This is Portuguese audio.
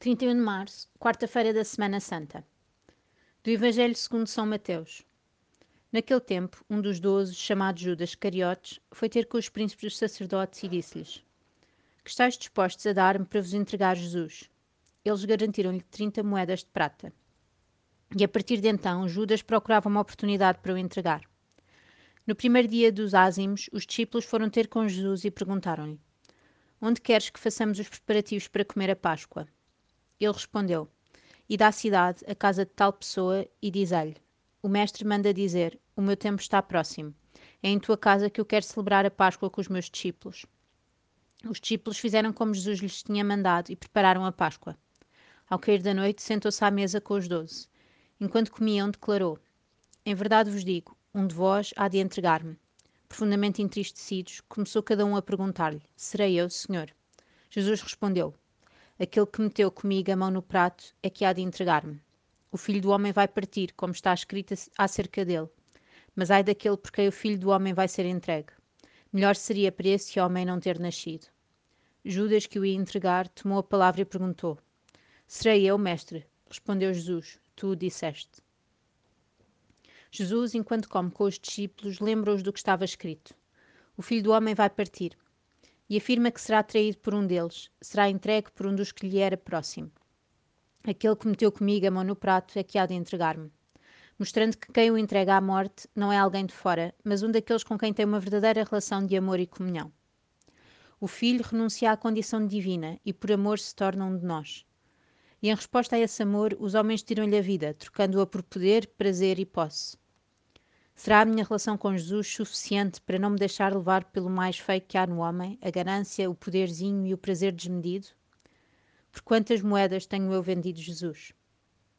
31 de março, quarta-feira da Semana Santa. Do Evangelho segundo São Mateus. Naquele tempo, um dos doze, chamado Judas Cariotes, foi ter com os príncipes dos sacerdotes e disse-lhes: Que estáis dispostos a dar-me para vos entregar Jesus? Eles garantiram-lhe 30 moedas de prata. E a partir de então, Judas procurava uma oportunidade para o entregar. No primeiro dia dos ázimos, os discípulos foram ter com Jesus e perguntaram-lhe: Onde queres que façamos os preparativos para comer a Páscoa? Ele respondeu: Ide à cidade, à casa de tal pessoa, e diz-lhe: O mestre manda dizer: O meu tempo está próximo. É em tua casa que eu quero celebrar a Páscoa com os meus discípulos. Os discípulos fizeram como Jesus lhes tinha mandado e prepararam a Páscoa. Ao cair da noite, sentou-se à mesa com os doze. Enquanto comiam, declarou: Em verdade vos digo, um de vós há de entregar-me. Profundamente entristecidos, começou cada um a perguntar-lhe: Serei eu, Senhor? Jesus respondeu: Aquele que meteu comigo a mão no prato é que há de entregar-me. O filho do homem vai partir, como está escrito acerca dele. Mas ai daquele por quem o filho do homem vai ser entregue. Melhor seria para esse homem não ter nascido. Judas, que o ia entregar, tomou a palavra e perguntou: Serei eu, mestre? Respondeu Jesus: Tu o disseste. Jesus, enquanto come com os discípulos, lembra-os do que estava escrito: O filho do homem vai partir e afirma que será traído por um deles, será entregue por um dos que lhe era próximo. Aquele que meteu comigo a mão no prato é que há de entregar-me. Mostrando que quem o entrega à morte não é alguém de fora, mas um daqueles com quem tem uma verdadeira relação de amor e comunhão. O Filho renuncia à condição divina e por amor se torna um de nós. E em resposta a esse amor, os homens tiram-lhe a vida, trocando-a por poder, prazer e posse. Será a minha relação com Jesus suficiente para não me deixar levar pelo mais feio que há no homem, a ganância, o poderzinho e o prazer desmedido? Por quantas moedas tenho eu vendido Jesus?